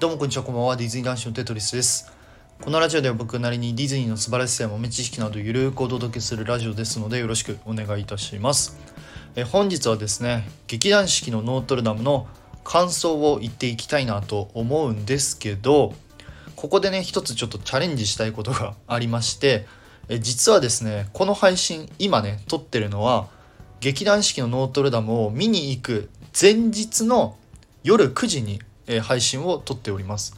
どうもこんにちは、こんばんは。ディズニー男子のテトリスです。このラジオでは僕なりにディズニーの素晴らしさや豆知識などゆるくお届けするラジオですのでよろしくお願いいたします。え本日はですね、劇団四季のノートルダムの感想を言っていきたいなと思うんですけど、ここでね、一つちょっとチャレンジしたいことがありまして、え実はですね、この配信、今ね、撮ってるのは、劇団四季のノートルダムを見に行く前日の夜9時に、え配信を撮っております。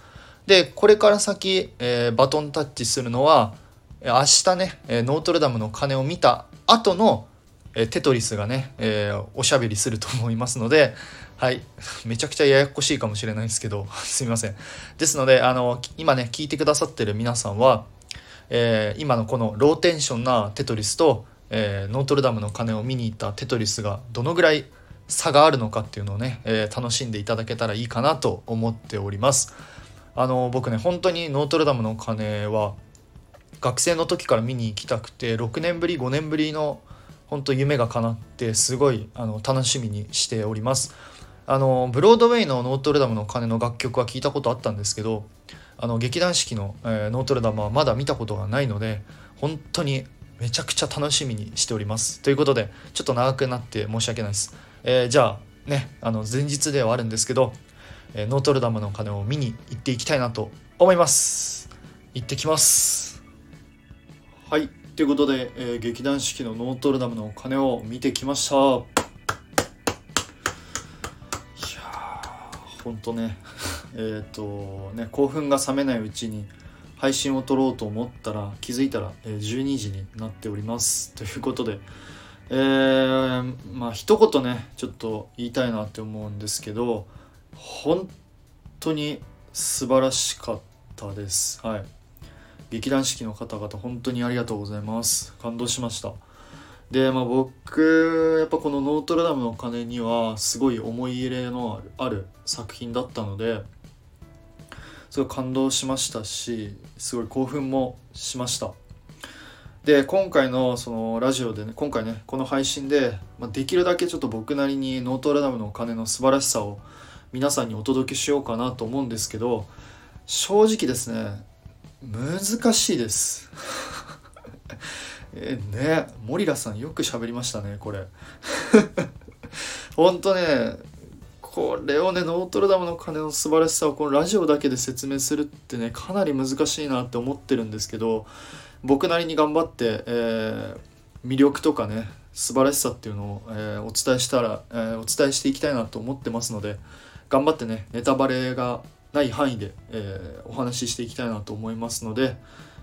でこれから先、えバトンタッチするのは明日ね、えノートルダムの鐘を見た後の、えテトリスがね、えおしゃべりすると思いますのではい めちゃくちゃややこしいかもしれないですけど すみませんですのであの今ね聞いてくださってる皆さんは、えー今のこのローテンションなテトリスと、えーノートルダムの鐘を見に行ったテトリスがどのぐらい差があるのかっていうのをね、えー楽しんでいただけたらいいかなと思っております。あの僕ね本当にノートルダムの鐘は学生の時から見に行きたくて6年ぶり5年ぶりの本当夢が叶ってすごいあの楽しみにしております。あのブロードウェイのノートルダムの鐘の楽曲は聞いたことあったんですけどあの劇団四季の、えーノートルダムはまだ見たことがないので本当にめちゃくちゃ楽しみにしております。ということでちょっと長くなって申し訳ないです、えーじゃあねあの前日ではあるんですけどえーノートルダムの鐘を見に行っていきたいなと思います。行ってきます。はいということで、えー劇団四季のノートルダムの鐘を見てきました。いやほんとね。えっとね興奮が冷めないうちに配信を撮ろうと思ったら気づいたら、えー12時になっております。ということでえー、まあ一言ねちょっと言いたいなって思うんですけど本当に素晴らしかったです。はい。劇団四季の方々本当にありがとうございます。感動しました。でまあ僕やっぱこの「ノートルダムの鐘」にはすごい思い入れのある作品だったのですごい感動しましたしすごい興奮もしました。で今回のそのラジオでね今回ねこの配信で、まあ、できるだけちょっと僕なりにノートルダムの鐘の素晴らしさを皆さんにお届けしようかなと思うんですけど正直ですね難しいです。えねモリラさんよく喋りましたねこれ。ほんとねこれをねノートルダムの鐘の素晴らしさをこのラジオだけで説明するってねかなり難しいなって思ってるんですけど僕なりに頑張って、えー魅力とかね素晴らしさっていうのを、えーお伝えしたら、えーお伝えしていきたいなと思ってますので頑張ってねネタバレがない範囲で、えお話ししていきたいなと思いますので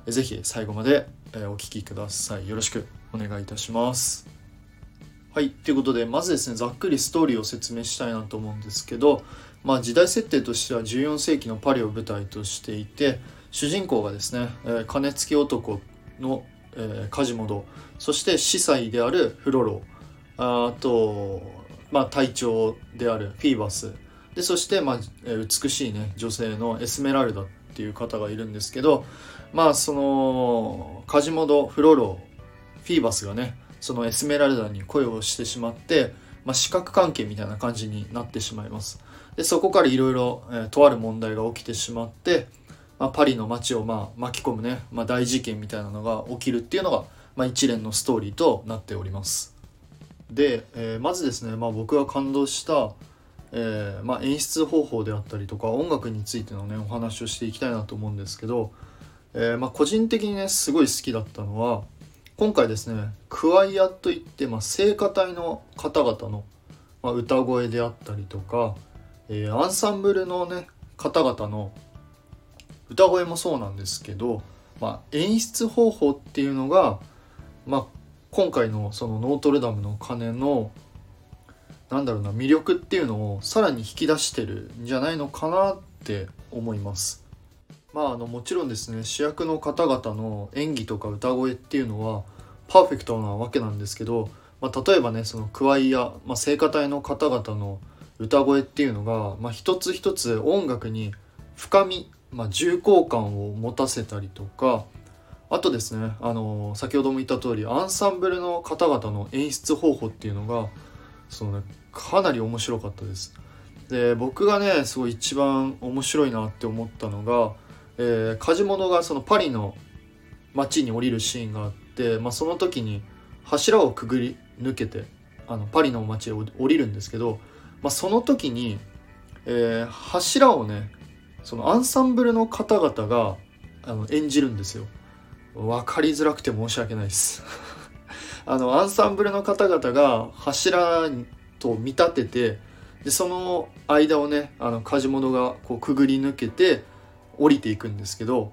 えー最後まで、えお聞きください。よろしくお願いいたします。はいということでまずですねざっくりストーリーを説明したいなと思うんですけど、まあ、時代設定としては14世紀のパリを舞台としていて主人公がですね、えー金付き男の、えー、カジモドそして司祭であるフロロああと、まあ、隊長であるフィーバスでそして、まあ美しいね女性のエスメラルダっていう方がいるんですけどまあそのカジモドフロロフィーバスがねそのエスメラルダに恋をしてしまって、まあ、四角関係みたいな感じになってしまいます。でそこからいろいろとある問題が起きてしまって、まあ、パリの街をまあ巻き込むね、まあ、大事件みたいなのが起きるっていうのが、まあ、一連のストーリーとなっております。で、えーまずですね、まあ、僕が感動した、えーまあ、演出方法であったりとか音楽についてのねお話をしていきたいなと思うんですけど、えーまあ、個人的にねすごい好きだったのは今回ですねクワイアといって、まあ、聖歌隊の方々の、ま、歌声であったりとか、えアンサンブルのね方々の歌声もそうなんですけど、まあ、演出方法っていうのが、まあ、今回のそのノートルダムの鐘のなんだろうな魅力っていうのをさらに引き出してるんじゃないのかなって思います。まあ、あのもちろんですね主役の方々の演技とか歌声っていうのはパーフェクトなわけなんですけど、まあ、例えばねそのクワイア、まあ、聖歌隊の方々の歌声っていうのが、まあ、一つ一つ音楽に深み、まあ、重厚感を持たせたりとかあとですね、あの先ほども言った通りアンサンブルの方々の演出方法っていうのがその、ね、かなり面白かったです。で僕がねすごい一番面白いなって思ったのが、えー、カジモノがそのパリの街に降りるシーンがあって、まあ、その時に柱をくぐり抜けてあのパリの街へ降りるんですけど、まあ、その時に、えー、柱をねそのアンサンブルの方々があの演じるんですよ。分かりづらくて申し訳ないです あのアンサンブルの方々が柱と見立ててでその間をねあのカジモドがこうくぐり抜けて降りていくんですけど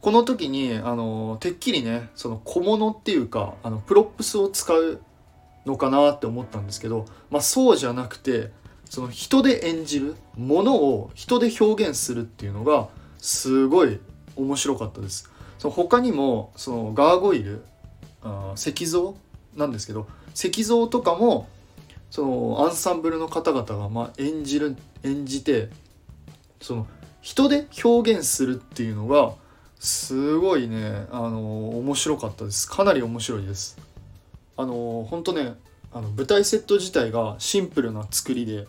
この時にあのてっきりねその小物っていうかあのプロップスを使うのかなって思ったんですけど、まあ、そうじゃなくてその人で演じるものを人で表現するっていうのがすごい面白かったです。その他にもそのガーゴイルあ石像なんですけど石像とかもそのアンサンブルの方々がま演じる演じてその人で表現するっていうのがすごいねあの面白かったですかなり面白いですあの本当ねあの舞台セット自体がシンプルな作りで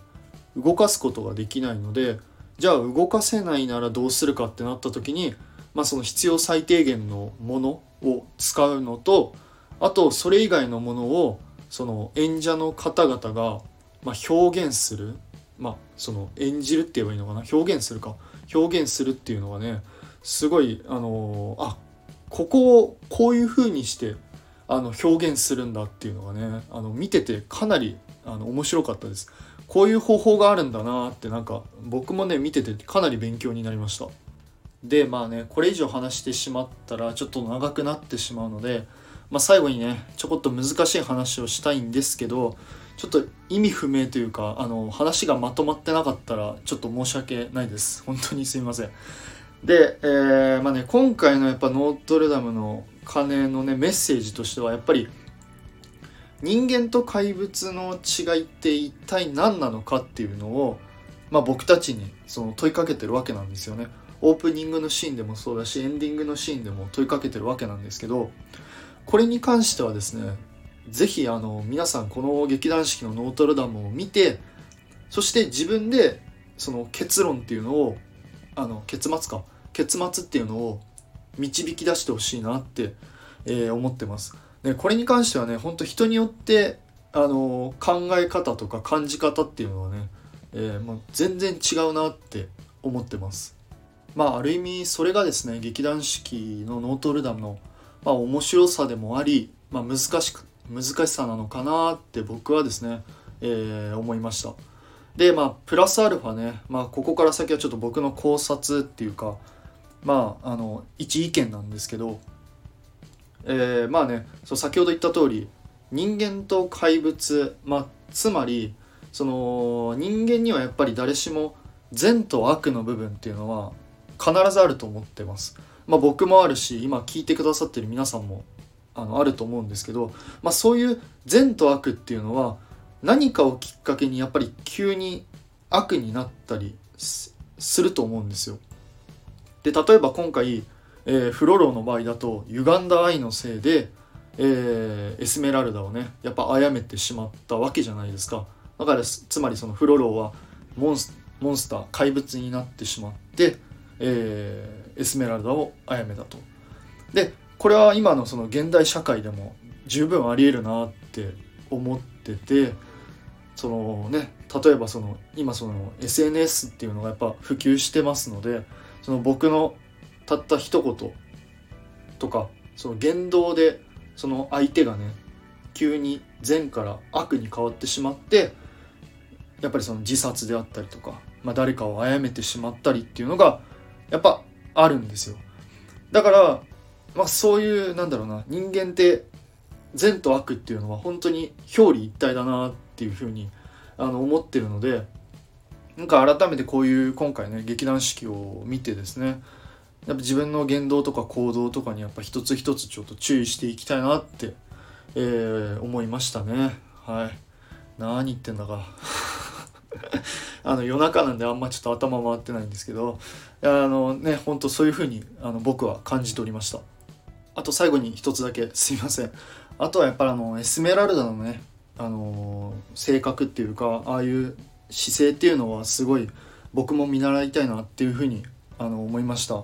動かすことができないのでじゃあ動かせないならどうするかってなった時に、まあ、その必要最低限のものを使うのとあとそれ以外のものをその演者の方々が、ま、表現する、まあ、その演じるって言えばいいのかな表現するか表現するっていうのがねすごいあのー、あここをこういう風にしてあの表現するんだっていうのがねあの見ててかなりあの面白かったです。こういう方法があるんだなってなんか僕もね見ててかなり勉強になりました。でまあねこれ以上話してしまったらちょっと長くなってしまうのでまあ、最後にねちょこっと難しい話をしたいんですけどちょっと意味不明というかあの話がまとまってなかったらちょっと申し訳ないです本当にすいませんで、えー、まあね今回のやっぱノートルダムの鐘のねメッセージとしてはやっぱり人間と怪物の違いって一体何なのかっていうのを、まあ、僕たちにその問いかけてるわけなんですよねオープニングのシーンでもそうだしエンディングのシーンでも問いかけてるわけなんですけどこれに関してはですね是非皆さんこの劇団四季のノートルダムを見てそして自分でその結論っていうのをあの結末か結末っていうのを導き出してほしいなって、えー、思ってます。でこれに関してはねほんと人によってあの考え方とか感じ方っていうのはね、えー、もう全然違うなって思ってます。まあある意味それがですね劇団四季のノートルダムのまあ、面白さでもあり、まあ、難しく難しさなのかなって僕はですね、えー、思いましたでまあプラスアルファね、まあ、ここから先はちょっと僕の考察っていうかまああの一意見なんですけど、えー、まあねそう先ほど言った通り人間と怪物、まあ、つまりその人間にはやっぱり誰しも善と悪の部分っていうのは必ずあると思ってます。まあ、僕もあるし今聞いてくださってる皆さんもあのあると思うんですけど、まあ、そういう善と悪っていうのは何かをきっかけにやっぱり急に悪になったりすると思うんですよ。で例えば今回、えー、フロローの場合だと歪んだ愛のせいで、えー、エスメラルダをねやっぱ殺めてしまったわけじゃないですか。だからつまりそのフロローはモンスモンスター怪物になってしまって、えーエスメラルダを殺めたと。でこれは今のその現代社会でも十分ありえるなって思っててそのね例えばその今その SNS っていうのがやっぱ普及してますのでその僕のたった一言とかその言動でその相手がね急に善から悪に変わってしまってやっぱりその自殺であったりとか、まあ、誰かを殺めてしまったりっていうのがやっぱあるんですよ。だからまあそういうなんだろうな人間って善と悪っていうのは本当に表裏一体だなっていうふうにあの思ってるのでなんか改めてこういう今回ね劇団四季を見てですねやっぱ自分の言動とか行動とかにやっぱ一つ一つちょっと注意していきたいなって、えー、思いましたね。はい。何言ってんだか。あの夜中なんであんまちょっと頭回ってないんですけどあのねほんとそういう風にあの僕は感じておりました。あと最後に一つだけすいません。あとはやっぱりあのエスメラルダのねあの性格っていうかああいう姿勢っていうのはすごい僕も見習いたいなっていうふうにあの思いました。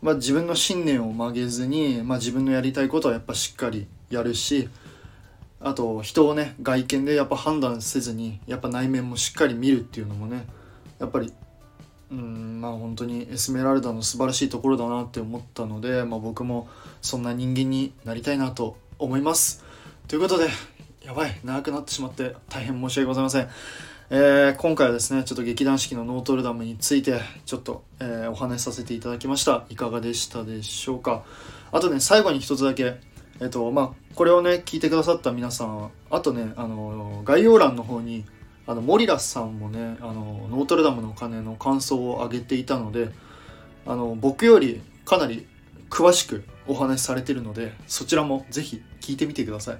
まあ、自分の信念を曲げずに、まあ、自分のやりたいことはやっぱしっかりやるしあと人をね外見でやっぱ判断せずにやっぱ内面もしっかり見るっていうのもねやっぱりうんまあ本当にエスメラルダの素晴らしいところだなって思ったので、まあ、僕もそんな人間になりたいなと思います。ということでやばい長くなってしまって大変申し訳ございません。えー、今回はですねちょっと劇団四季のノートルダムについてちょっと、えー、お話しさせていただきました。いかがでしたでしょうか？あとね最後に一つだけえっとまあこれをね聞いてくださった皆さんあとねあの概要欄の方にあのモリラスさんもねあのノートルダムの鐘の感想を挙げていたのであの僕よりかなり詳しくお話しされてるのでそちらもぜひ聞いてみてください。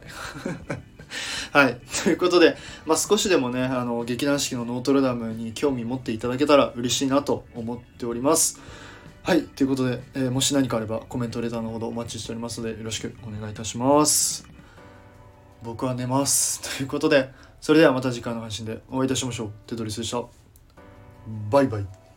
はい。ということで、まあ、少しでもね、あの、劇団四季のノートルダムに興味持っていただけたら嬉しいなと思っております。はい。ということで、えー、もし何かあればコメント、レターのほどお待ちしておりますので、よろしくお願いいたします。僕は寝ます。ということで、それではまた次回の配信でお会いいたしましょう。テトリスでした。バイバイ。